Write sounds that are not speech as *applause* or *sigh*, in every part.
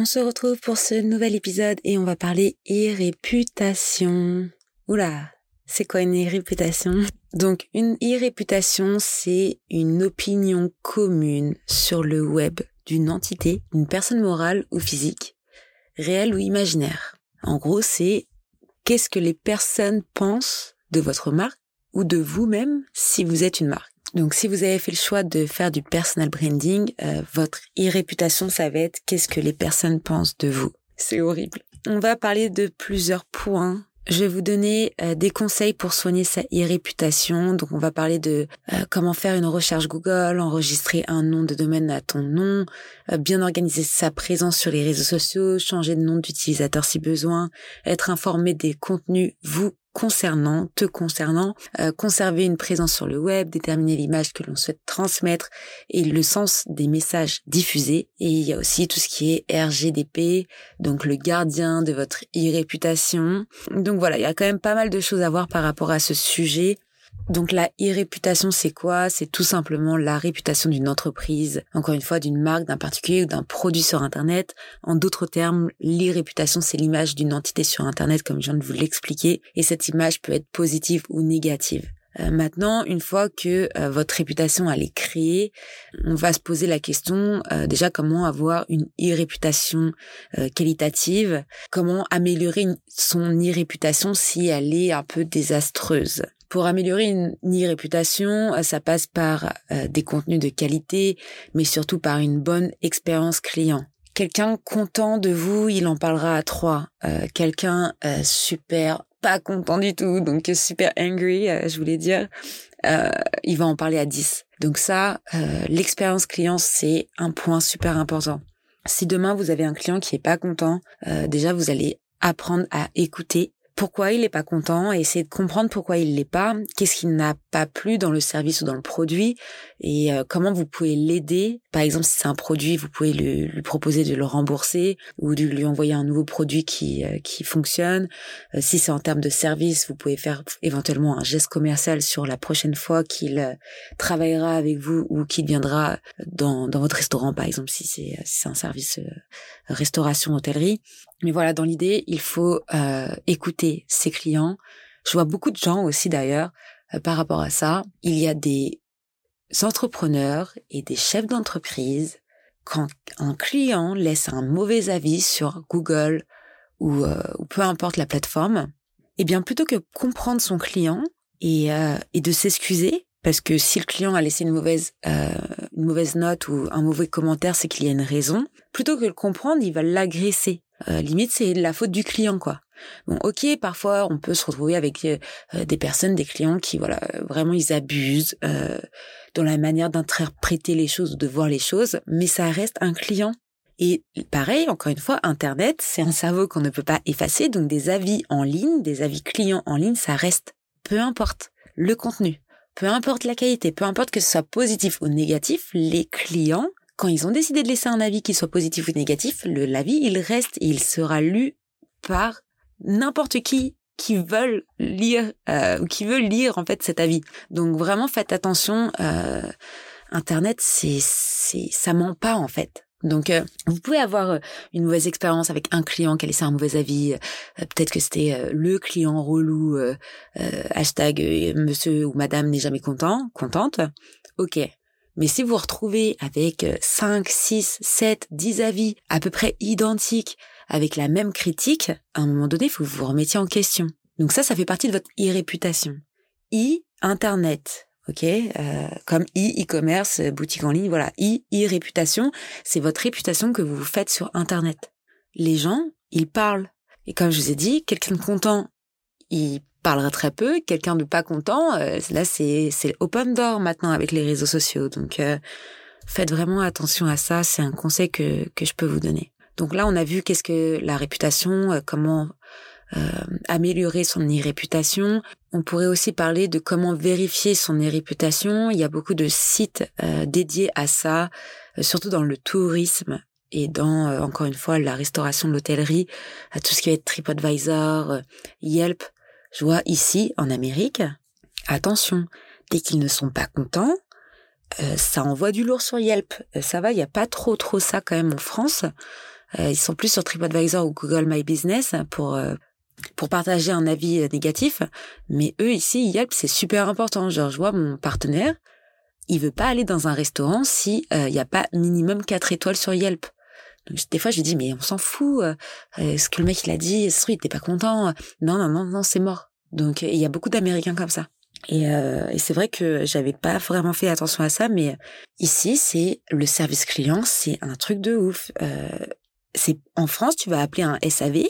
On se retrouve pour ce nouvel épisode et on va parler e-réputation. Oula, c'est quoi une e-réputation Donc une e-réputation, c'est une opinion commune sur le web d'une entité, une personne morale ou physique, réelle ou imaginaire. En gros, c'est qu'est-ce que les personnes pensent de votre marque ou de vous-même si vous êtes une marque. Donc, si vous avez fait le choix de faire du personal branding, euh, votre e-réputation, ça va être qu'est-ce que les personnes pensent de vous. C'est horrible. On va parler de plusieurs points. Je vais vous donner euh, des conseils pour soigner sa e-réputation. Donc, on va parler de euh, comment faire une recherche Google, enregistrer un nom de domaine à ton nom, bien organiser sa présence sur les réseaux sociaux, changer de nom d'utilisateur si besoin, être informé des contenus vous concernant, te concernant, euh, conserver une présence sur le web, déterminer l'image que l'on souhaite transmettre et le sens des messages diffusés. Et il y a aussi tout ce qui est RGDP, donc le gardien de votre e-réputation. Donc voilà, il y a quand même pas mal de choses à voir par rapport à ce sujet. Donc la e-réputation, c'est quoi? C'est tout simplement la réputation d'une entreprise, encore une fois d'une marque, d'un particulier ou d'un produit sur Internet. En d'autres termes, l'e-réputation, c'est l'image d'une entité sur Internet, comme je viens de vous l'expliquer, et cette image peut être positive ou négative. Euh, maintenant, une fois que euh, votre réputation elle est créée, on va se poser la question euh, déjà comment avoir une e-réputation qualitative, comment améliorer son e-réputation si elle est un peu désastreuse? Pour améliorer une, e-réputation, ça passe par des contenus de qualité, mais surtout par une bonne expérience client quelqu'un content de vous, il en parlera à trois. quelqu'un super pas content du tout, donc super angry, euh, je voulais dire, euh, il va en parler à 10. Donc ça, euh, l'expérience client, c'est un point super important. Si demain vous avez un client qui est pas content, déjà vous allez apprendre à écouter pourquoi il n'est pas content et essayer de comprendre pourquoi il l'est pas, qu'est-ce qui n'a pas plu dans le service ou dans le produit et euh, comment vous pouvez l'aider. Par exemple, si c'est un produit, vous pouvez lui, lui, proposer de le rembourser ou de lui envoyer un nouveau produit qui euh, qui fonctionne. Euh, si c'est en termes de service, vous pouvez faire éventuellement un geste commercial sur la prochaine fois qu'il travaillera avec vous ou qu'il viendra dans dans votre restaurant, par exemple, si c'est si c'est un service restauration hôtellerie. Mais voilà, dans l'idée, il faut euh, écouter ses clients. Je vois beaucoup de gens aussi d'ailleurs euh, par rapport à ça. Il y a des entrepreneurs et des chefs d'entreprise quand un client laisse un mauvais avis sur Google ou, euh, ou peu importe la plateforme, eh bien plutôt que comprendre son client et, et de s'excuser, parce que si le client a laissé une mauvaise une mauvaise note ou un mauvais commentaire, c'est qu'il y a une raison. Plutôt que le comprendre, il va l'agresser. Euh, limite, c'est la faute du client, quoi. Bon, ok, parfois on peut se retrouver avec euh, des personnes, des clients qui, voilà, vraiment ils abusent euh, dans la manière d'interpréter les choses ou de voir les choses, mais ça reste un client. Et pareil, encore une fois, Internet, c'est un cerveau qu'on ne peut pas effacer, donc des avis en ligne, des avis clients en ligne, ça reste. Peu importe le contenu, peu importe la qualité, peu importe que ce soit positif ou négatif, les clients quand ils ont décidé de laisser un avis qui soit positif ou négatif, le l'avis il reste et il sera lu par n'importe qui qui veulent lire euh, qui veut lire en fait cet avis. Donc vraiment faites attention. Euh, Internet c'est c'est ça ment pas en fait. Donc, euh, vous pouvez avoir euh, une mauvaise expérience avec un client qui a laissé un mauvais avis. Peut-être que c'était le client relou. hashtag Monsieur ou Madame n'est jamais content, contente. Ok, mais si vous retrouvez avec 5, 6, 7, 10 avis à peu près identiques, avec la même critique, à un moment donné, il faut que vous vous remettiez en question. Donc ça, ça fait partie de votre e-réputation. E, Internet, ok euh, Comme e-commerce, boutique en ligne, voilà. E, e-réputation, c'est votre réputation que vous vous faites sur Internet. Les gens, ils parlent. Et comme je vous ai dit, quelqu'un de content, il parlera très peu, quelqu'un de pas content, euh, là c'est c'est open door maintenant avec les réseaux sociaux. Donc euh, faites vraiment attention à ça, c'est un conseil que que je peux vous donner. Donc là on a vu qu'est-ce que la réputation, euh, comment améliorer son e-réputation. On pourrait aussi parler de comment vérifier son e-réputation. Il y a beaucoup de sites dédiés à ça, surtout dans le tourisme et dans encore une fois la restauration de l'hôtellerie, tout ce qui va être TripAdvisor, Yelp. Je vois ici, en Amérique, attention, dès qu'ils ne sont pas contents, euh, ça envoie du lourd sur Yelp. Euh, ça va, il n'y a pas trop trop ça quand même en France. Euh, ils sont plus sur TripAdvisor ou Google My Business pour pour partager un avis négatif. Mais eux ici, Yelp, c'est super important. Genre, je vois mon partenaire, il veut pas aller dans un restaurant si il n'y a pas minimum 4 étoiles sur Yelp. Des fois, je lui dis, mais on s'en fout. ce que le mec, il a dit, ce truc, il était pas content. Non, non, non, non, c'est mort. Donc il y a beaucoup d'Américains comme ça. Et, euh, et c'est vrai que j'avais pas vraiment fait attention à ça, mais ici c'est le service client, c'est un truc de ouf. Euh, c'est en France, tu vas appeler un SAV,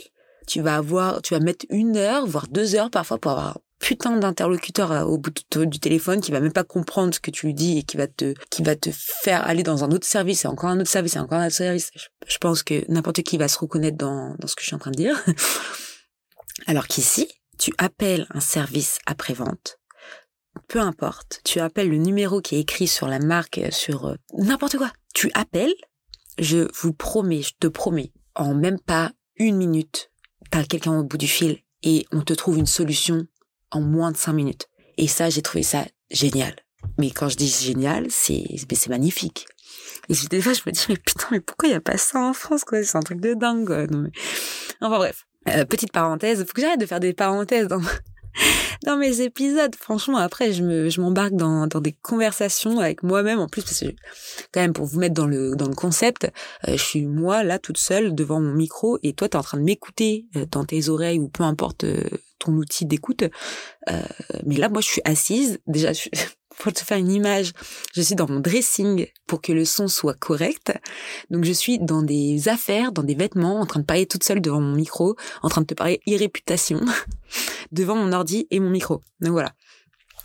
tu vas avoir, tu vas mettre une heure, voire deux heures parfois pour avoir putain d'interlocuteur euh, au bout du téléphone qui va même pas comprendre ce que tu lui dis et qui va te qui va te faire aller dans un autre service et encore un autre service et encore un autre service. Je, pense que n'importe qui va se reconnaître dans dans ce que je suis en train de dire. *laughs* Alors qu'ici, tu appelles un service après-vente, peu importe, tu appelles le numéro qui est écrit sur la marque, sur euh, n'importe quoi. Tu appelles, je vous promets, je te promets, en même pas une minute, t'as quelqu'un au bout du fil et on te trouve une solution en moins de cinq minutes. Et ça, j'ai trouvé ça génial. Mais quand je dis génial, c'est c'est magnifique. Et des fois, je me dis, mais putain, mais pourquoi il n'y a pas ça en France, quoi? C'est un truc de dingue, quoi. Non, mais... Enfin bref. Euh, petite parenthèse, faut que j'arrête de faire des parenthèses dans, *laughs* dans mes épisodes. Franchement, après, je me, je m'embarque dans, dans des conversations avec moi-même en plus parce que quand même pour vous mettre dans le dans le concept, euh, je suis moi là toute seule devant mon micro et toi t'es en train de m'écouter euh, dans tes oreilles ou peu importe ton outil d'écoute. mais là, moi, je suis assise. Déjà, je, pour *laughs* te faire une image, je suis dans mon dressing pour que le son soit correct. Donc je suis dans des affaires, dans des vêtements, en train de parler toute seule devant mon micro, en train de te parler irréputation *laughs* devant mon ordi et mon micro. Donc voilà.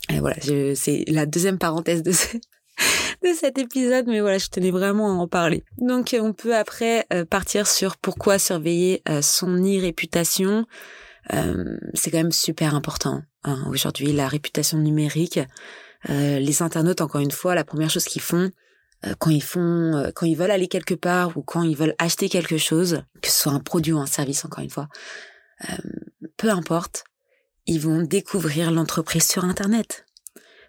Et voilà, c'est la deuxième parenthèse de, *laughs* de cet épisode, mais voilà, je tenais vraiment à en parler. Donc on peut après euh, partir sur pourquoi surveiller euh, son e-réputation. Euh, c'est quand même super important. Hein, Aujourd'hui, la réputation numérique, euh, les internautes, encore une fois, la première chose qu'ils font euh, quand ils font, euh, quand ils veulent aller quelque part ou quand ils veulent acheter quelque chose, que ce soit un produit ou un service, encore une fois, peu importe, ils vont découvrir l'entreprise sur Internet,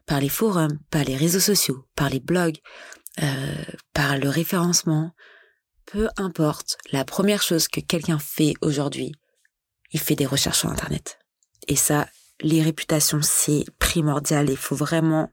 par les forums, par les réseaux sociaux, par les blogs, par le référencement. Peu importe, la première chose que quelqu'un fait aujourd'hui, il fait des recherches sur Internet. Et ça, les réputations, c'est primordial. Il faut vraiment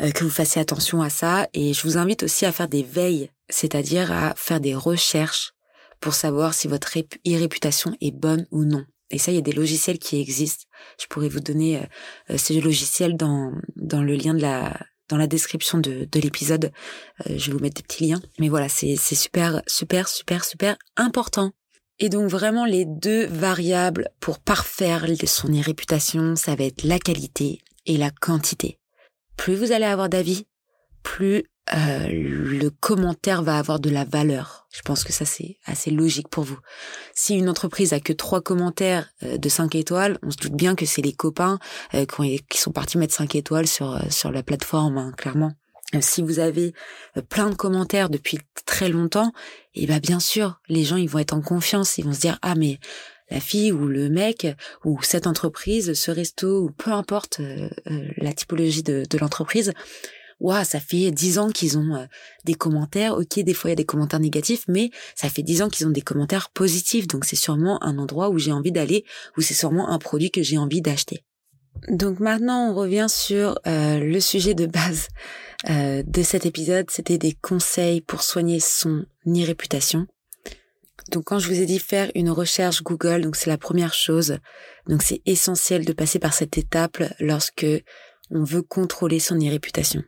euh, que vous fassiez attention à ça. Et je vous invite aussi à faire des veilles, c'est-à-dire à faire des recherches pour savoir si votre réputation est bonne ou non. Et ça, il y a des logiciels qui existent. Je pourrais vous donner euh, euh, ces logiciels dans, dans le lien de la dans la description de, de l'épisode. je vais vous mettre des petits liens. Mais voilà, c'est super, super, super, super important et donc vraiment les deux variables pour parfaire son réputation, ça va être la qualité et la quantité. Plus vous allez avoir d'avis, plus euh, le commentaire va avoir de la valeur. Je pense que ça c'est assez logique pour vous. Si une entreprise a que trois commentaires euh, de cinq étoiles, on se doute bien que c'est les copains euh, qui, sont partis mettre cinq étoiles sur sur la plateforme, hein, clairement. Euh, si vous avez euh, plein de commentaires depuis très longtemps, et eh ben bien sûr, les gens ils vont être en confiance, ils vont se dire ah mais la fille ou le mec ou cette entreprise, ce resto ou peu importe euh, la typologie de, l'entreprise, waouh, ça fait dix ans qu'ils ont des commentaires. Ok, des fois il y a des commentaires négatifs, mais ça fait dix ans qu'ils ont des commentaires positifs. Donc c'est sûrement un endroit où j'ai envie d'aller, ou c'est sûrement un produit que j'ai envie d'acheter. Donc maintenant, on revient sur euh, le sujet de base euh, de cet épisode. C'était des conseils pour soigner son e-réputation. Donc quand je vous ai dit faire une recherche Google, donc c'est la première chose. Donc c'est essentiel de passer par cette étape lorsque on veut contrôler son e-réputation.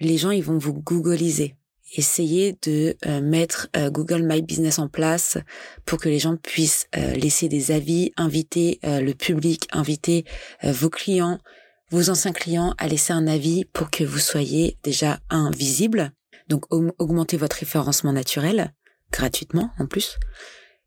Les gens, ils vont vous googliser. Essayez de mettre Google My Business en place pour que les gens puissent laisser des avis, inviter le public, inviter vos clients, vos anciens clients à laisser un avis pour que vous soyez déjà invisible. Donc augmentez votre référencement naturel gratuitement en plus.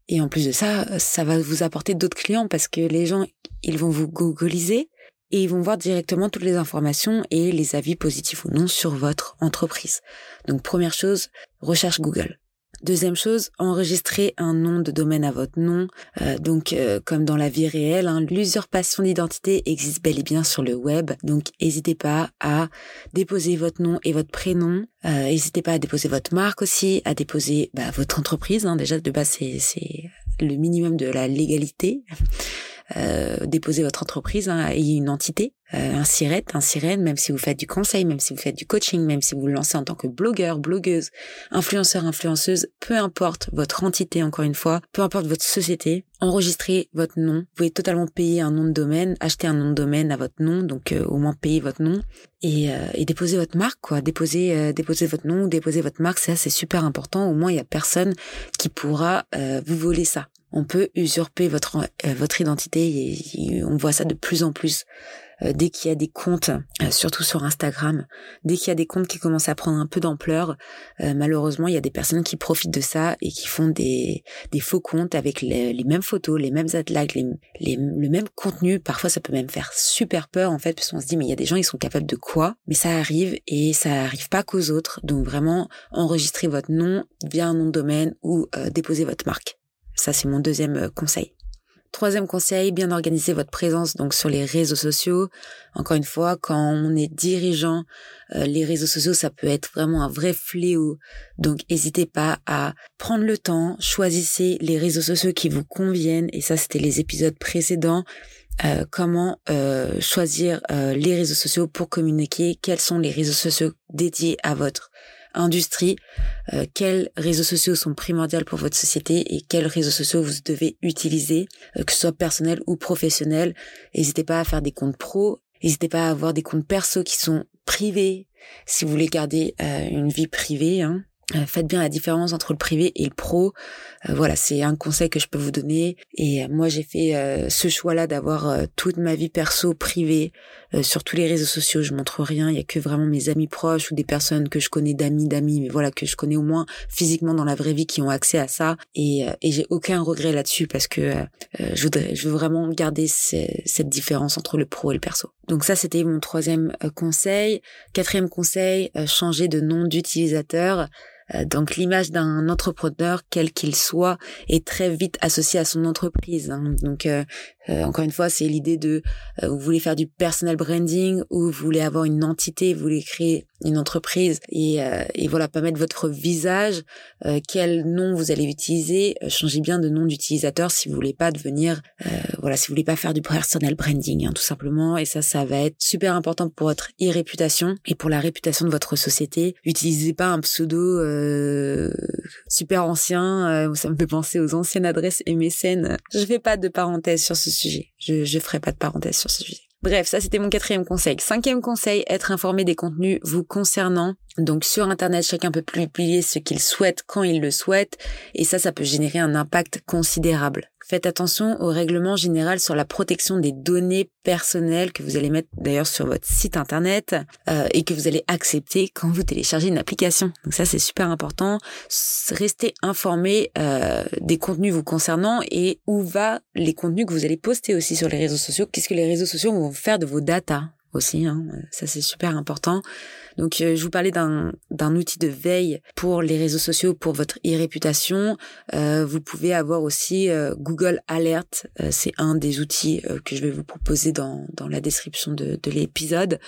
Et en plus de ça, ça va vous apporter d'autres clients parce que les gens, ils vont vous googliser et ils vont voir directement toutes les informations et les avis positifs ou non sur votre entreprise. Donc première chose, recherche Google. Deuxième chose, enregistrer un nom de domaine à votre nom. Euh, donc, euh, comme dans la vie réelle, hein, l'usurpation d'identité existe bel et bien sur le web. Donc, n'hésitez pas à déposer votre nom et votre prénom. Euh, n'hésitez pas à déposer votre marque aussi, à déposer bah, votre entreprise. Hein. Déjà, de base, c'est le minimum de la légalité. Euh, déposer votre entreprise hein, et une entité, euh, un SIRET, un sirène, même si vous faites du conseil, même si vous faites du coaching, même si vous vous lancez en tant que blogueur, blogueuse, influenceur, influenceuse, peu importe votre entité, encore une fois, peu importe votre société, enregistrez votre nom. Vous pouvez totalement payer un nom de domaine, acheter un nom de domaine à votre nom, donc euh, au moins payer votre nom et, et déposer votre marque, quoi. Déposer, déposer votre nom, déposer votre marque, ça c'est super important. Au moins il y a personne qui pourra vous voler ça on peut usurper votre euh, votre identité et, on voit ça de plus en plus euh, dès qu'il y a des comptes euh, surtout sur Instagram dès qu'il y a des comptes qui commencent à prendre un peu d'ampleur malheureusement il y a des personnes qui profitent de ça et qui font des des faux comptes avec les, mêmes photos les mêmes atlags les, les, le même contenu. Parfois ça peut même faire super peur en fait parce qu'on se dit mais il y a des gens ils sont capables de quoi? Mais ça arrive et ça arrive pas qu'aux autres. Donc vraiment enregistrez votre nom via un nom de domaine ou déposez votre marque. Ça, c'est mon deuxième euh, conseil. Troisième conseil, bien organiser votre présence donc sur les réseaux sociaux. Encore une fois, quand on est dirigeant, euh, les réseaux sociaux, ça peut être vraiment un vrai fléau. Donc, n'hésitez pas à prendre le temps, choisissez les réseaux sociaux qui vous conviennent. Et ça, c'était les épisodes précédents. Euh, comment choisir les réseaux sociaux pour communiquer, quels sont les réseaux sociaux dédiés à votre industrie, euh, quels réseaux sociaux sont primordiaux pour votre société et quels réseaux sociaux vous devez utiliser, euh, que ce soit personnel ou professionnel. N'hésitez pas à faire des comptes pro, n'hésitez pas à avoir des comptes perso qui sont privés si vous voulez garder euh, une vie privée. Hein. Euh, faites bien la différence entre le privé et le pro. Euh, voilà, c'est un conseil que je peux vous donner. Et euh, moi, j'ai fait ce choix-là d'avoir toute ma vie perso privée sur tous les réseaux sociaux. Je montre rien. Il y a que vraiment mes amis proches ou des personnes que je connais d'amis d'amis, mais voilà que je connais au moins physiquement dans la vraie vie qui ont accès à ça. Et, et j'ai aucun regret là-dessus parce que je voudrais, je veux vraiment garder cette différence entre le pro et le perso. Donc ça, c'était mon troisième conseil. Quatrième conseil, changer de nom d'utilisateur. Euh, donc l'image d'un entrepreneur, quel qu'il soit, est très vite associée à son entreprise. Hein. Donc euh, euh, encore une fois, c'est l'idée de vous voulez faire du personal branding ou vous voulez avoir une entité, vous voulez créer une entreprise et, et voilà pas mettre votre visage, quel nom vous allez utiliser, changez bien de nom d'utilisateur si vous voulez pas devenir voilà si vous voulez pas faire du personal branding hein, tout simplement et ça ça va être super important pour votre e-réputation et pour la réputation de votre société. Utilisez pas un pseudo euh, super ancien. Euh, ça me fait penser aux anciennes adresses MSN. Je fais pas de parenthèse sur ce sujet. Je, je ferai pas de parenthèse sur ce sujet. Bref, ça c'était mon quatrième conseil. Cinquième conseil, être informé des contenus vous concernant. Donc sur Internet, chacun peut publier ce qu'il souhaite quand il le souhaite. Et ça, ça peut générer un impact considérable. Faites attention au règlement général sur la protection des données personnelles que vous allez mettre d'ailleurs sur votre site internet euh, et que vous allez accepter quand vous téléchargez une application. Donc ça c'est super important. Restez informé euh, des contenus vous concernant et où va les contenus que vous allez poster aussi sur les réseaux sociaux. Qu'est-ce que les réseaux sociaux vont faire de vos datas aussi. Hein. Ça c'est super important. Donc, euh, je vous parlais d'un, outil de veille pour les réseaux sociaux, pour votre e-réputation. Euh, vous pouvez avoir aussi euh, Google Alert. Euh, c'est un des outils que je vais vous proposer dans, dans la description de, de l'épisode.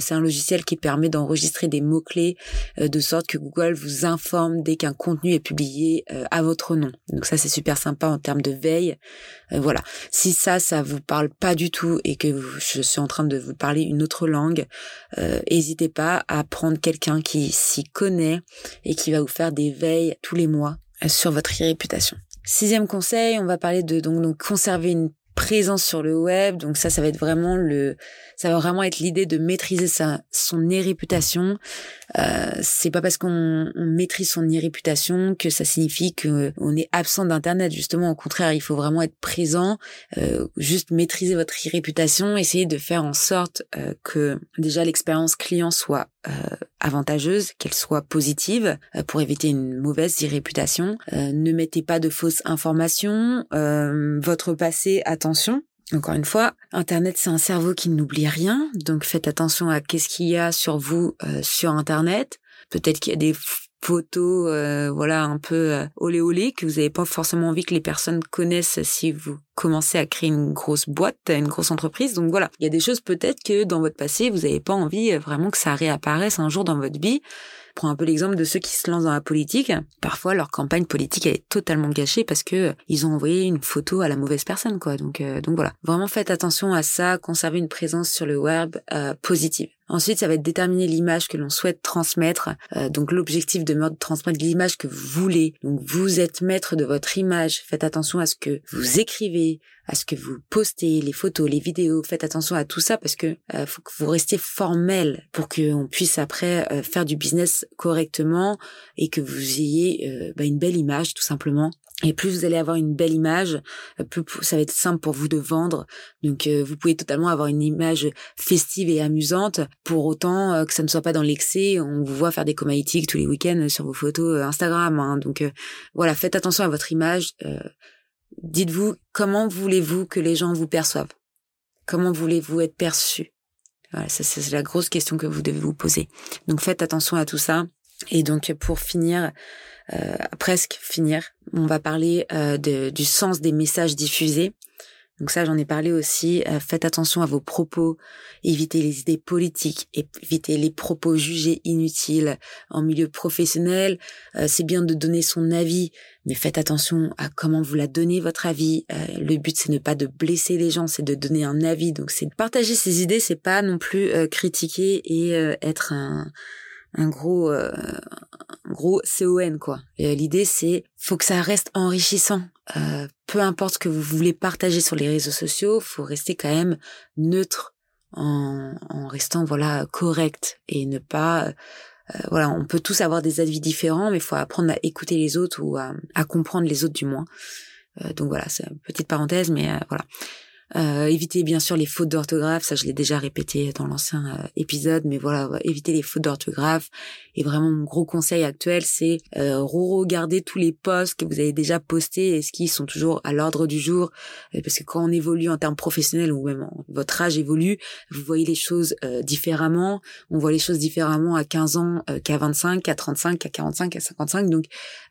c'est un logiciel qui permet d'enregistrer des mots-clés de sorte que Google vous informe dès qu'un contenu est publié à votre nom. Donc ça, c'est super sympa en termes de veille. voilà. Si ça, ça vous parle pas du tout et que je suis en train de vous parler une autre langue, n'hésitez pas à prendre quelqu'un qui s'y connaît et qui va vous faire des veilles tous les mois euh, sur votre réputation. Sixième conseil, on va parler de donc conserver une présence sur le web. Donc ça, ça va être vraiment le, ça va vraiment être l'idée de maîtriser sa, son e-réputation. Euh, c'est pas parce qu'on maîtrise son e-réputation que ça signifie que on est absent d'internet. Justement, au contraire, il faut vraiment être présent, euh, juste maîtriser votre e-réputation, essayer de faire en sorte euh, que déjà l'expérience client soit euh, avantageuse, qu'elle soit positive euh, pour éviter une mauvaise e-réputation. ne mettez pas de fausses informations. votre passé, attention. Encore une fois, Internet, c'est un cerveau qui n'oublie rien, donc faites attention à qu'est-ce qu'il y a sur vous sur Internet. Peut-être qu'il y a des photos, euh, voilà, un peu euh, olé olé que vous n'avez pas forcément envie que les personnes connaissent si vous commencez à créer une grosse boîte, une grosse entreprise. Donc voilà, il y a des choses peut-être que dans votre passé, vous n'avez pas envie euh, vraiment que ça réapparaisse un jour dans votre vie. Prends un peu l'exemple de ceux qui se lancent dans la politique. Parfois, leur campagne politique est totalement gâchée parce que ils ont envoyé une photo à la mauvaise personne, quoi. Donc, donc voilà. Vraiment, faites attention à ça. Conservez une présence sur le web positive. Ensuite, ça va être déterminer l'image que l'on souhaite transmettre. Euh, donc l'objectif de transmettre l'image que vous voulez. Donc vous êtes maître de votre image. Faites attention à ce que vous écrivez, à ce que vous postez, les photos, les vidéos. Faites attention à tout ça parce que euh, faut que vous restiez formel pour qu'on puisse après euh, faire du business correctement et que vous ayez bah, une belle image tout simplement et plus vous allez avoir une belle image, euh, plus ça va être simple pour vous de vendre. Donc euh, vous pouvez totalement avoir une image festive et amusante, pour autant euh, que ça ne soit pas dans l'excès. On vous voit faire des comaïtiques tous les week-ends sur vos photos Instagram. Hein. Donc voilà, faites attention à votre image. Dites-vous comment voulez-vous que les gens vous perçoivent? Comment voulez-vous être perçu? Voilà, ça c'est la grosse question que vous devez vous poser. Donc faites attention à tout ça. Et donc pour finir, euh, presque finir, on va parler euh, de, du sens des messages diffusés. Donc ça, j'en ai parlé aussi. Euh, faites attention à vos propos, évitez les idées politiques, évitez les propos jugés inutiles en milieu professionnel. c'est bien de donner son avis, mais faites attention à comment vous la donnez votre avis. le but, c'est ne pas de blesser les gens, c'est de donner un avis. Donc c'est partager ses idées, c'est pas non plus critiquer et être un un gros euh, un gros CON quoi. L'idée c'est faut que ça reste enrichissant. Euh, peu importe ce que vous voulez partager sur les réseaux sociaux, faut rester quand même neutre en, en restant voilà correct et ne pas euh, voilà, on peut tous avoir des avis différents, mais faut apprendre à écouter les autres ou à, à comprendre les autres du moins. Euh, donc voilà, c'est une petite parenthèse, mais voilà. Euh, éviter bien sûr les fautes d'orthographe, ça je l'ai déjà répété dans l'ancien euh, épisode, mais voilà, éviter les fautes d'orthographe. Et vraiment mon gros conseil actuel, c'est euh, regarder tous les posts que vous avez déjà postés, est-ce qu'ils sont toujours à l'ordre du jour euh, Parce que quand on évolue en termes professionnels ou même votre âge évolue, vous voyez les choses différemment. On voit les choses différemment à 15 ans qu'à 25, qu'à 35, qu'à 45, qu'à 55. Donc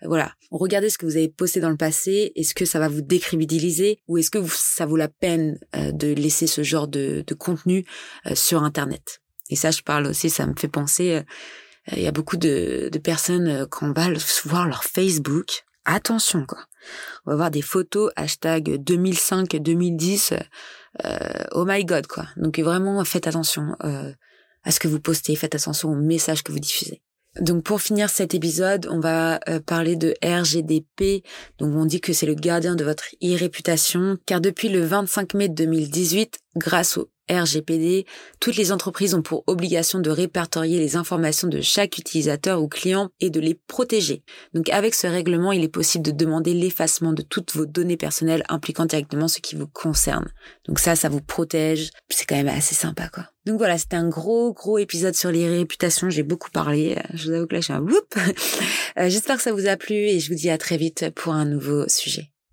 voilà, regardez ce que vous avez posté dans le passé. Est-ce que ça va vous décrédibiliser ou est-ce que ça vaut la peine euh, de laisser ce genre de, contenu euh, sur Internet. Et ça, je parle aussi, ça me fait penser, euh, il y a beaucoup de, personnes, quand on va voir leur Facebook, attention quoi. On va voir des photos hashtag 2005, 2010, oh my god quoi. Donc vraiment, faites attention à ce que vous postez, faites attention aux messages que vous diffusez. Donc pour finir cet épisode, on va euh, parler de RGDP. Donc on dit que c'est le gardien de votre e-réputation, car depuis le 25 mai 2018, grâce au RGPD, toutes les entreprises ont pour obligation de répertorier les informations de chaque utilisateur ou client et de les protéger. Donc avec ce règlement, il est possible de demander l'effacement de toutes vos données personnelles impliquant directement ce qui vous concerne. Donc ça, ça vous protège. C'est quand même assez sympa, quoi. Donc voilà, c'était un gros, gros épisode sur les réputations. J'ai beaucoup parlé. Je vous avoue que là, je suis un whoop. Euh, j'espère que ça vous a plu et je vous dis à très vite pour un nouveau sujet.